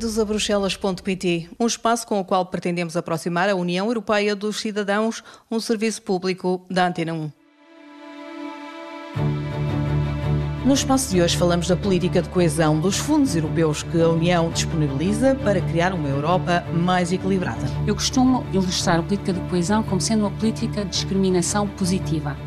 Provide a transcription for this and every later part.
Bem-vindos a Bruxelas.pt, um espaço com o qual pretendemos aproximar a União Europeia dos cidadãos, um serviço público da Antena 1. No espaço de hoje falamos da política de coesão dos fundos europeus que a União disponibiliza para criar uma Europa mais equilibrada. Eu costumo ilustrar a política de coesão como sendo uma política de discriminação positiva.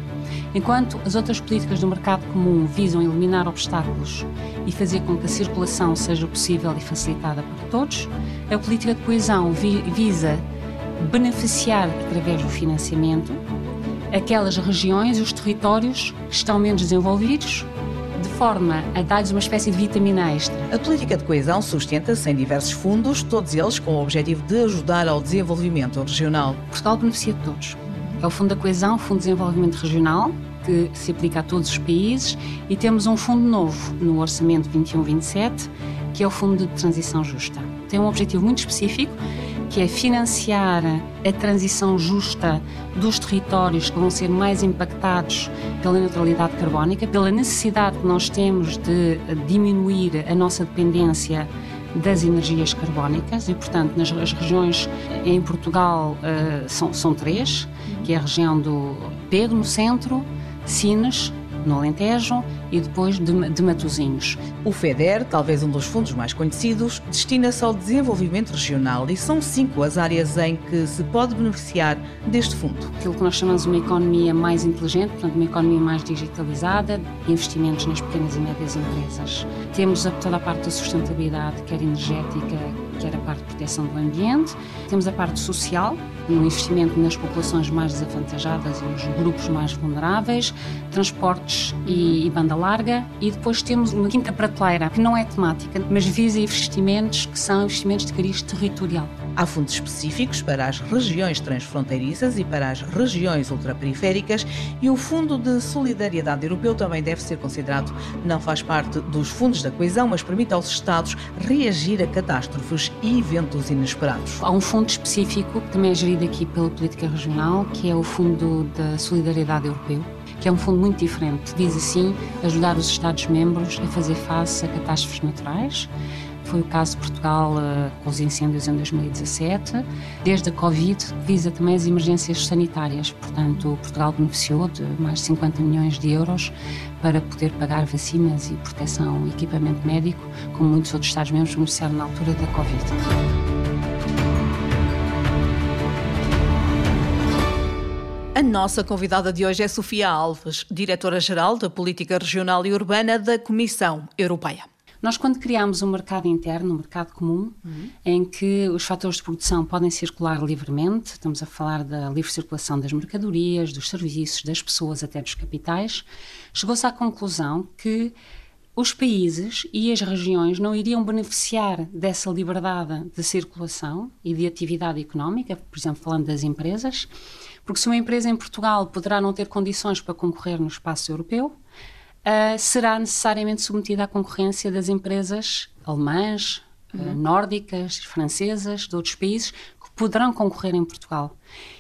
Enquanto as outras políticas do mercado comum visam eliminar obstáculos e fazer com que a circulação seja possível e facilitada para todos, a política de coesão visa beneficiar através do financiamento aquelas regiões e os territórios que estão menos desenvolvidos de forma a dar-lhes uma espécie de vitamina extra. A política de coesão sustenta-se em diversos fundos, todos eles com o objetivo de ajudar ao desenvolvimento regional. Portugal beneficia de todos. É o Fundo da Coesão, Fundo de Desenvolvimento Regional, que se aplica a todos os países, e temos um fundo novo no Orçamento 21-27, que é o Fundo de Transição Justa. Tem um objetivo muito específico, que é financiar a transição justa dos territórios que vão ser mais impactados pela neutralidade carbónica, pela necessidade que nós temos de diminuir a nossa dependência das energias carbónicas e, portanto, nas regiões em Portugal uh, são, são três, que é a região do Pego, no centro, Sines, no Alentejo e depois de, de Matosinhos. O FEDER, talvez um dos fundos mais conhecidos, destina-se ao desenvolvimento regional e são cinco as áreas em que se pode beneficiar deste fundo. Aquilo que nós chamamos de uma economia mais inteligente, portanto, uma economia mais digitalizada, investimentos nas pequenas e médias empresas. Temos toda a parte da sustentabilidade, quer energética, quer a parte de proteção do ambiente. Temos a parte social, no investimento nas populações mais desavantajadas e nos grupos mais vulneráveis, transportes e, e banda larga, e depois temos uma quinta prateleira, que não é temática, mas visa investimentos que são investimentos de cariz territorial. Há fundos específicos para as regiões transfronteiriças e para as regiões ultraperiféricas e o Fundo de Solidariedade Europeu também deve ser considerado. Não faz parte dos fundos da coesão, mas permite aos Estados reagir a catástrofes e eventos inesperados. Há um fundo específico que também é gerido aqui pela política regional, que é o Fundo da Solidariedade Europeu que é um fundo muito diferente. Visa, assim, ajudar os Estados-membros a fazer face a catástrofes naturais foi o caso de Portugal uh, com os incêndios em 2017. Desde a Covid, visa também as emergências sanitárias. Portanto, Portugal beneficiou de mais de 50 milhões de euros para poder pagar vacinas e proteção e equipamento médico, como muitos outros Estados-membros beneficiaram na altura da Covid. A nossa convidada de hoje é Sofia Alves, diretora-geral da Política Regional e Urbana da Comissão Europeia. Nós, quando criámos um mercado interno, um mercado comum, uhum. em que os fatores de produção podem circular livremente, estamos a falar da livre circulação das mercadorias, dos serviços, das pessoas, até dos capitais, chegou-se à conclusão que os países e as regiões não iriam beneficiar dessa liberdade de circulação e de atividade económica, por exemplo, falando das empresas, porque se uma empresa em Portugal poderá não ter condições para concorrer no espaço europeu, uh, será necessariamente submetida à concorrência das empresas alemãs, ah, uhum. uh, nórdicas, francesas, de outros países, que poderão concorrer em Portugal.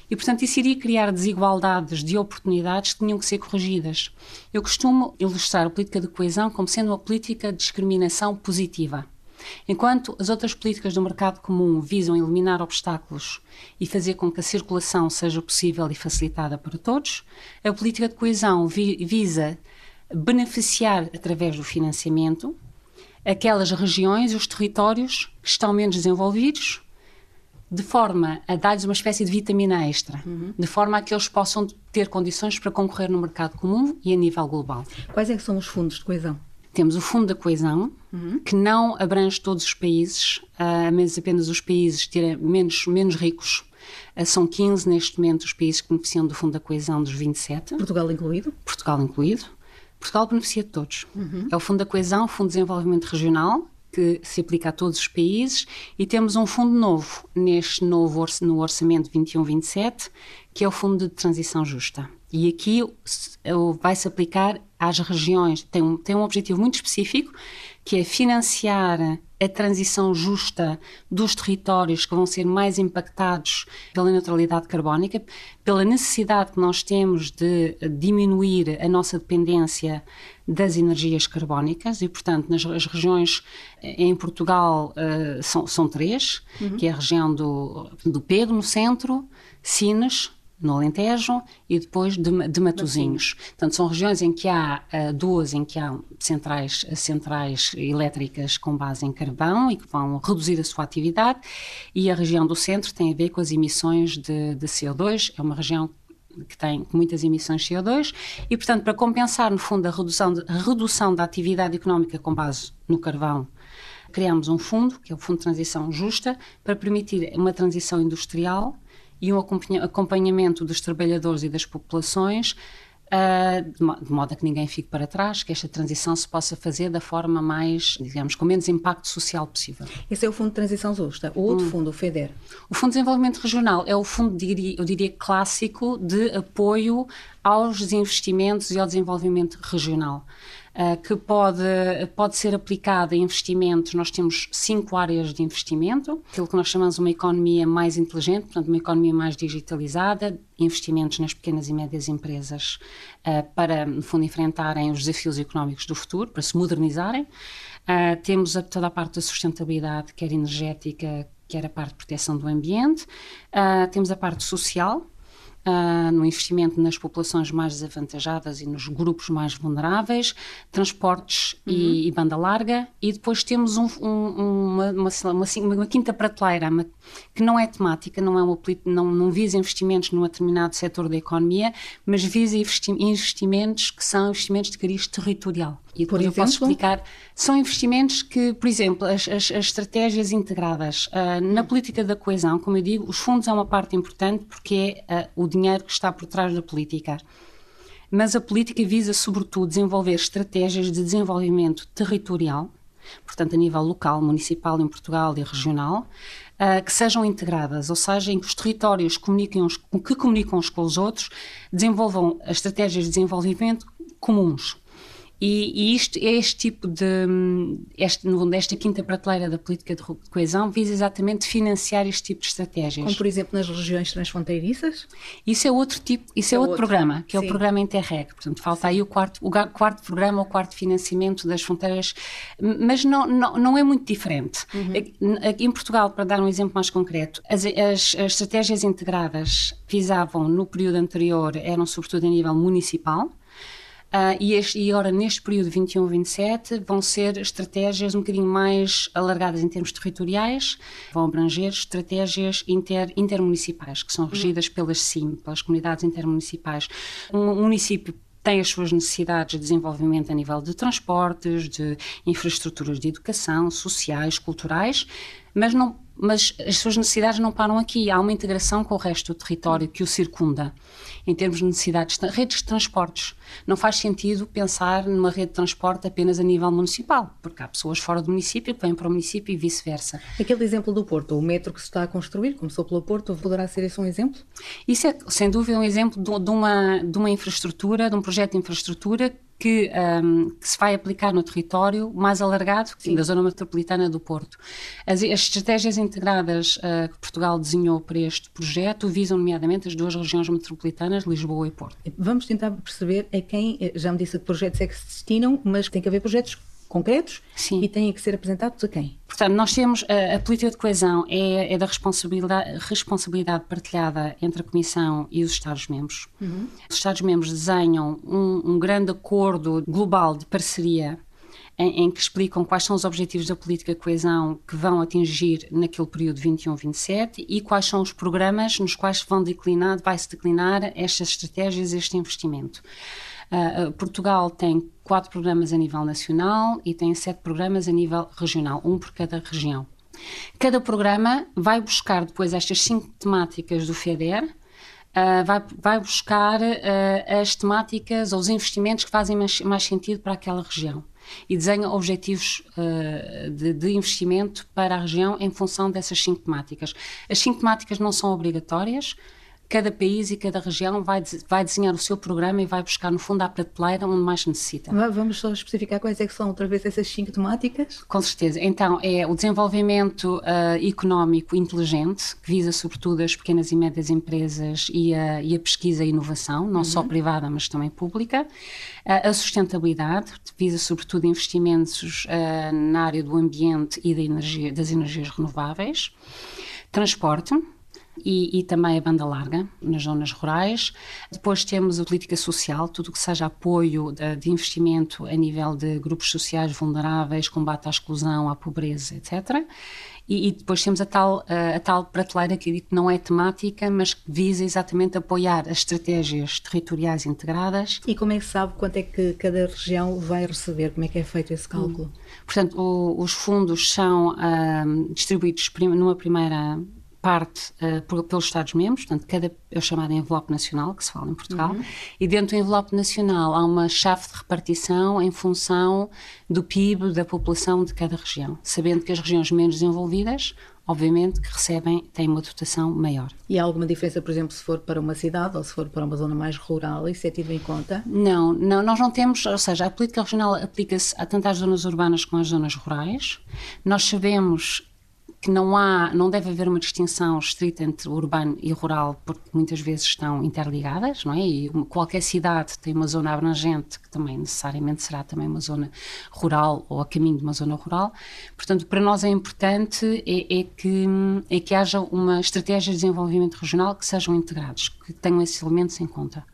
E, portanto, isso iria criar desigualdades de oportunidades que tinham que ser corrigidas. Eu costumo ilustrar a política de coesão como sendo uma política de discriminação positiva. Enquanto as outras políticas do mercado comum visam eliminar obstáculos e fazer com que a circulação seja possível e facilitada para todos, a política de coesão vi visa beneficiar, através do financiamento, aquelas regiões e os territórios que estão menos desenvolvidos, de forma a dar-lhes uma espécie de vitamina extra, uhum. de forma a que eles possam ter condições para concorrer no mercado comum e a nível global. Quais é que são os fundos de coesão? Temos o Fundo da Coesão, uhum. que não abrange todos os países, uh, mas apenas os países menos, menos ricos. Uh, são 15 neste momento os países que beneficiam do Fundo da Coesão dos 27. Portugal incluído? Portugal incluído. Portugal beneficia de todos. Uhum. É o Fundo da Coesão, o Fundo de Desenvolvimento Regional, que se aplica a todos os países, e temos um fundo novo, neste novo no Orçamento 21-27, que é o Fundo de Transição Justa. E aqui vai-se aplicar às regiões, tem um, tem um objetivo muito específico, que é financiar a transição justa dos territórios que vão ser mais impactados pela neutralidade carbónica, pela necessidade que nós temos de diminuir a nossa dependência das energias carbónicas e, portanto, nas as regiões em Portugal uh, são, são, três, uhum. que é a região do, do Pego, no centro, Sines, no Alentejo e depois de, de Matosinhos. Portanto, são regiões em que há uh, duas em que há centrais, centrais elétricas com base em carvão e que vão reduzir a sua atividade e a região do centro tem a ver com as emissões de, de CO2, é uma região que tem muitas emissões de CO2 e, portanto, para compensar, no fundo, a redução, de, a redução da atividade económica com base no carvão, criamos um fundo, que é o Fundo de Transição Justa, para permitir uma transição industrial e um acompanhamento dos trabalhadores e das populações Uh, de, modo a que ninguém fique para trás, que esta transição se possa fazer da forma mais, digamos, com menos impacto social possível. Esse é o Fundo de Transição Justa. O outro hum. fundo, o FEDER? O Fundo de Desenvolvimento Regional é o fundo, diria, eu diria, clássico de apoio aos investimentos e ao desenvolvimento regional. Uh, que pode, pode ser aplicada em investimentos. Nós temos cinco áreas de investimento, aquilo que nós chamamos uma economia mais inteligente, portanto, uma economia mais digitalizada, investimentos nas pequenas e médias empresas uh, para, no fundo, enfrentarem os desafios económicos do futuro, para se modernizarem. Uh, temos a, toda a parte da sustentabilidade, quer energética, quer a parte de proteção do ambiente. temos a parte social, uh, no investimento nas populações mais desavantajadas e nos grupos mais vulneráveis, transportes uhum. e, e, banda larga, e depois temos um, um, uma, uma, uma, uma, quinta prateleira que não é temática, não, é uma, não, não visa investimentos num determinado setor da economia, mas visa investimentos que são investimentos de cariz territorial. E depois eu posso explicar. São investimentos que, por exemplo, as, as, as estratégias integradas uh, na política da coesão, como eu digo, os fundos é uma parte importante porque é uh, o dinheiro que está por trás da política. Mas a política visa, sobretudo, desenvolver estratégias de desenvolvimento territorial, portanto, a nível local, municipal em Portugal e regional, uh, que sejam integradas, ou seja, em que os territórios comuniquem uns, que comunicam uns com os outros, desenvolvam as estratégias de desenvolvimento comuns. E, e isto, este tipo de, este, no fundo, esta quinta prateleira da política de coesão visa exatamente financiar este tipo de estratégias. Como, por exemplo, nas regiões transfronteiriças? Isso é outro tipo, isso é, é outro, outro, programa, que é Sim. o programa Interreg. Portanto, falta Sim. aí o quarto, o quarto programa, o quarto financiamento das fronteiras, mas não, não, não é muito diferente. Uhum. Em Portugal, para dar um exemplo mais concreto, as, as, as estratégias integradas visavam, no período anterior, eram sobretudo a nível municipal, Uh, e, este, e agora, neste período 21-27, vão ser estratégias um bocadinho mais alargadas em termos territoriais, vão abranger estratégias inter, intermunicipais, que são regidas pelas CIM, pelas comunidades intermunicipais. Um município tem as suas necessidades de desenvolvimento a nível de transportes, de infraestruturas de educação, sociais, culturais, mas não mas as suas necessidades não param aqui. Há uma integração com o resto do território que o circunda, em termos de necessidades. Redes de transportes. Não faz sentido pensar numa rede de transporte apenas a nível municipal, porque há pessoas fora do município que vêm para o município e vice-versa. Aquele exemplo do Porto, o metro que se está a construir, começou pelo Porto, poderá ser esse um exemplo? Isso é, sem dúvida, um exemplo de, uma, de uma infraestrutura, de um projeto de infraestrutura que, um, que, se vai aplicar no território mais alargado Sim. da zona metropolitana do Porto. As, as estratégias integradas uh, que Portugal desenhou para este projeto visam, nomeadamente, as duas regiões metropolitanas, Lisboa e Porto. Vamos tentar perceber a quem, eh, já me disse que projetos é que se destinam, mas tem que haver projetos concretos Sim. e têm que ser apresentados a quem? Portanto, nós temos a, a política de coesão é, é, da responsabilidade, responsabilidade partilhada entre a Comissão e os Estados-membros. Uhum. Os Estados-membros desenham um, um grande acordo global de parceria em, em, que explicam quais são os objetivos da política de coesão que vão atingir naquele período 21-27 e quais são os programas nos quais vão declinar, vai-se declinar estas estratégias, este investimento. Uh, Portugal tem quatro programas a nível nacional e tem sete programas a nível regional, um por cada região. Cada programa vai buscar depois estas cinco temáticas do FEDER, uh, vai, vai, buscar uh, as temáticas ou os investimentos que fazem mais, mais sentido para aquela região e desenha objetivos uh, de, de, investimento para a região em função dessas cinco temáticas. As cinco temáticas não são obrigatórias, cada país e cada região vai, vai desenhar o seu programa e vai buscar, no fundo, a prateleira onde mais necessita. Vamos só especificar quais é que são, outra vez, essas cinco temáticas? Com certeza. Então, é o desenvolvimento uh, económico inteligente, que visa, sobretudo, as pequenas e médias empresas e a, e a pesquisa e inovação, não uhum. só privada, mas também pública. Uh, a sustentabilidade, visa, sobretudo, investimentos uh, na área do ambiente e da energia, das energias renováveis. Transporte, e, e, também a banda larga nas zonas rurais. Depois temos a política social, tudo que seja apoio de, de, investimento a nível de grupos sociais vulneráveis, combate à exclusão, à pobreza, etc. E, e depois temos a tal, a, a tal prateleira que digo que não é temática, mas que visa exatamente apoiar as estratégias territoriais integradas. E como é que sabe quanto é que cada região vai receber? Como é que é feito esse cálculo? Hum. Portanto, o, os fundos são um, distribuídos prim, numa primeira parte uh, por, pelos Estados-membros, portanto, cada, é o chamado envelope nacional, que se fala em Portugal, uhum. e dentro do envelope nacional há uma chave de repartição em função do PIB da população de cada região, sabendo que as regiões menos desenvolvidas, obviamente, que recebem, têm uma dotação maior. E há alguma diferença, por exemplo, se for para uma cidade ou se for para uma zona mais rural, isso é tido em conta? Não, não nós não temos, ou seja, a política regional aplica-se a tanto às zonas urbanas como às zonas rurais. Nós sabemos que não há, não deve haver uma distinção estrita entre urbano e rural, porque muitas vezes estão interligadas, não é? E qualquer cidade tem uma zona abrangente que também necessariamente será também uma zona rural ou a caminho de uma zona rural. Portanto, para nós é importante é, é que é que haja uma estratégia de desenvolvimento regional que sejam integrados, que tenham esses elementos em conta.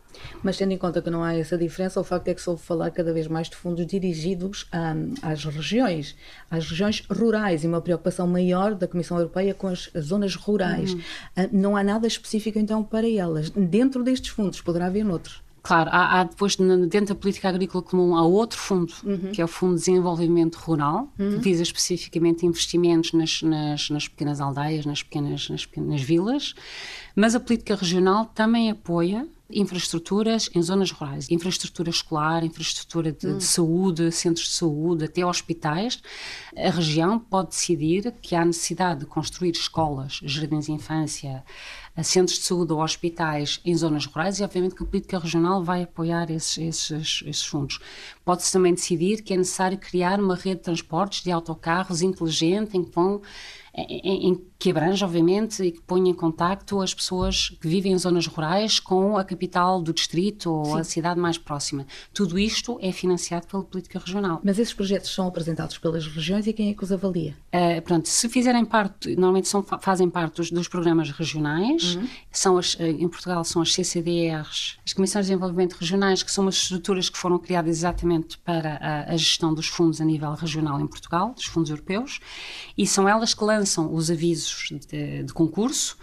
Mas tendo em conta que não há essa diferença, o facto é que se ouve falar cada vez mais de fundos dirigidos um, às regiões, às regiões rurais, e uma preocupação maior da Comissão Europeia com as zonas rurais. Uhum. Uh, não há nada específico então para elas. Dentro destes fundos, poderá haver noutros. Claro, há, há, depois dentro da política agrícola comum há outro fundo, uhum. que é o Fundo de Desenvolvimento Rural, uhum. que visa especificamente investimentos nas, nas, nas pequenas aldeias, nas pequenas, nas pequenas vilas, mas a política regional também apoia infraestruturas em zonas rurais, infraestrutura escolar, infraestrutura de, hum. de, saúde, centros de saúde, até hospitais, a região pode decidir que há necessidade de construir escolas, jardins de infância, centros de saúde ou hospitais em zonas rurais e obviamente que a política regional vai apoiar esses, esses, esses fundos. Pode-se também decidir que é necessário criar uma rede de transportes de autocarros inteligente em que vão em, em, que abrange, obviamente, e que põe em contacto as pessoas que vivem em zonas rurais com a capital do distrito ou Sim. a cidade mais próxima. Tudo isto é financiado pela política regional. Mas esses projetos são apresentados pelas regiões e quem é que os avalia? Uh, pronto, se fizerem parte, normalmente são, fazem parte dos, dos programas regionais, uhum. são as, eh, em Portugal são as CCDRs, as Comissões de Desenvolvimento Regionais, que são umas estruturas que foram criadas exatamente para a, a gestão dos fundos a nível regional em Portugal, dos fundos europeus, e são elas que lançam os avisos de, de concurso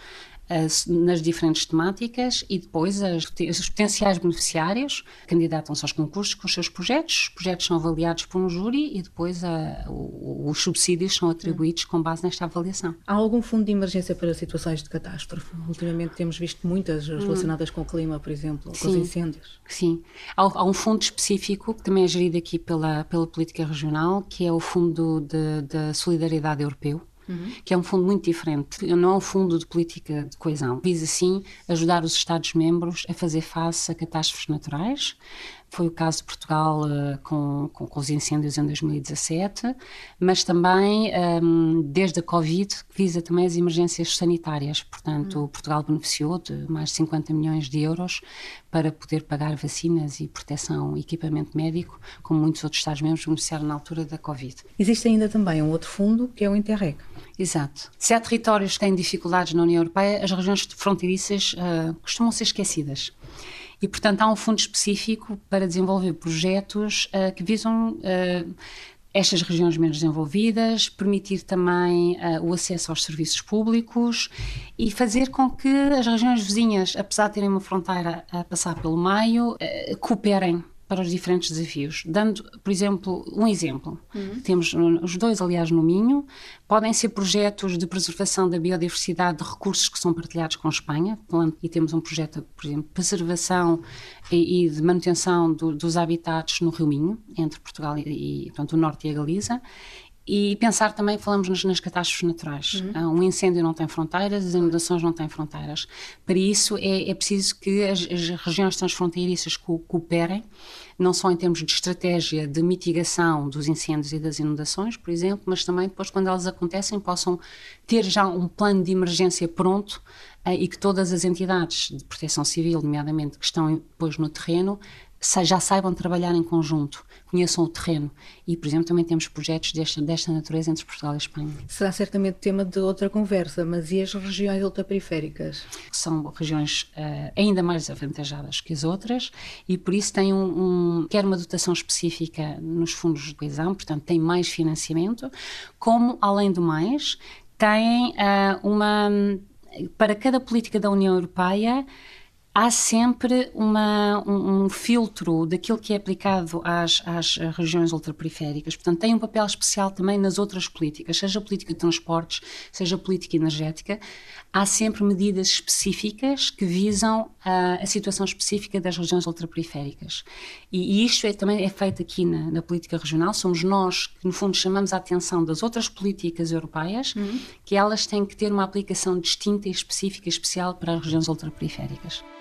nas diferentes temáticas e depois as, os potenciais beneficiários candidatam-se aos concursos com os seus projetos, os projetos são avaliados por um júri e depois a, os subsídios são atribuídos com base nesta avaliação. Há algum fundo de emergência para situações de catástrofe? Ultimamente temos visto muitas relacionadas hum. com o clima, por exemplo, Sim. com os incêndios. Sim, há, há, um fundo específico que também é gerido aqui pela, pela política regional, que é o Fundo de, de Solidariedade Europeu uhum. que é um fundo muito diferente. Não é um fundo de política de coesão. Visa, sim, ajudar os Estados-membros a fazer face a catástrofes naturais, foi o caso de Portugal uh, com, com, com, os incêndios em 2017, mas também um, desde a Covid, que visa também as emergências sanitárias. Portanto, hum. Portugal beneficiou de mais de 50 milhões de euros para poder pagar vacinas e proteção e equipamento médico, como muitos outros Estados-membros beneficiaram na altura da Covid. Existe ainda também um outro fundo, que é o Interreg. Exato. Se há territórios que têm dificuldades na União Europeia, as regiões fronteiriças uh, costumam ser esquecidas. E, portanto, há um fundo específico para desenvolver projetos uh, que visam uh, estas regiões menos desenvolvidas, permitir também uh, o acesso aos serviços públicos e fazer com que as regiões vizinhas, apesar de terem uma fronteira a passar pelo meio, cooperem para os diferentes desafios. Dando, por exemplo, um exemplo. Uhum. Temos os dois, aliás, no Minho. Podem ser projetos de preservação da biodiversidade de recursos que são partilhados com a Espanha. E temos um projeto, por exemplo, de preservação e, de manutenção do, dos habitats no Rio Minho, entre Portugal e, e portanto, o Norte e a Galiza e pensar também, falamos nas, nas catástrofes naturais. Uhum. Um incêndio não tem fronteiras, as inundações não têm fronteiras. Para isso é, é preciso que as, as regiões transfronteiriças co cooperem, não só em termos de estratégia de mitigação dos incêndios e das inundações, por exemplo, mas também depois, quando elas acontecem, possam ter já um plano de emergência pronto uh, e que todas as entidades de proteção civil, nomeadamente, que estão depois no terreno, já saibam trabalhar em conjunto, conheçam o terreno. E, por exemplo, também temos projetos desta, desta natureza entre Portugal e Espanha. Será certamente tema de outra conversa, mas e as regiões ultraperiféricas? São regiões uh, ainda mais avantajadas que as outras e, por isso, têm um, um, quer uma dotação específica nos fundos de coesão, portanto, têm mais financiamento, como, além do mais, têm uh, uma. Para cada política da União Europeia, há sempre uma, um, um, filtro daquilo que é aplicado às, às regiões ultraperiféricas. Portanto, tem um papel especial também nas outras políticas, seja política de transportes, seja política energética. Há sempre medidas específicas que visam a, a situação específica das regiões ultraperiféricas. E, e isto é, também é feito aqui na, na, política regional. Somos nós que, no fundo, chamamos a atenção das outras políticas europeias, uhum. que elas têm que ter uma aplicação distinta e específica, especial para as regiões ultraperiféricas.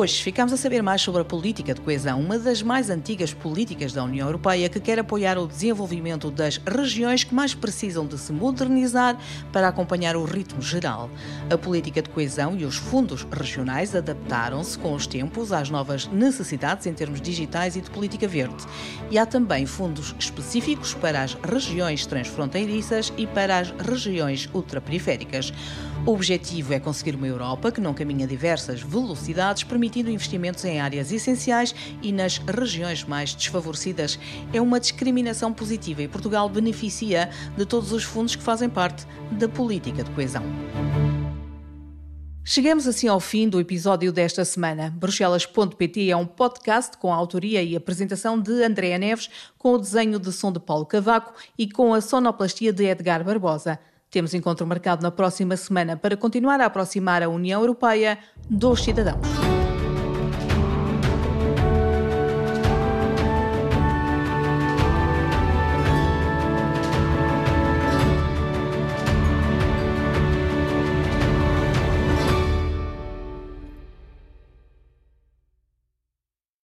Hoje ficamos a saber mais sobre a política de coesão, uma das mais antigas políticas da União Europeia que quer apoiar o desenvolvimento das regiões que mais precisam de se modernizar para acompanhar o ritmo geral. A política de coesão e os fundos regionais adaptaram-se com os tempos às novas necessidades em termos digitais e de política verde. E há também fundos específicos para as regiões transfronteiriças e para as regiões ultraperiféricas. O objetivo é conseguir uma Europa que não caminha a diversas velocidades, permitindo investimentos em áreas essenciais e nas regiões mais desfavorecidas. É uma discriminação positiva e Portugal beneficia de todos os fundos que fazem parte da política de coesão. Chegamos assim ao fim do episódio desta semana. Bruxelas.pt é um podcast com a autoria e apresentação de Andréa Neves, com o desenho de som de Paulo Cavaco e com a sonoplastia de Edgar Barbosa. Temos encontro marcado na próxima semana para continuar a aproximar a União Europeia dos cidadãos.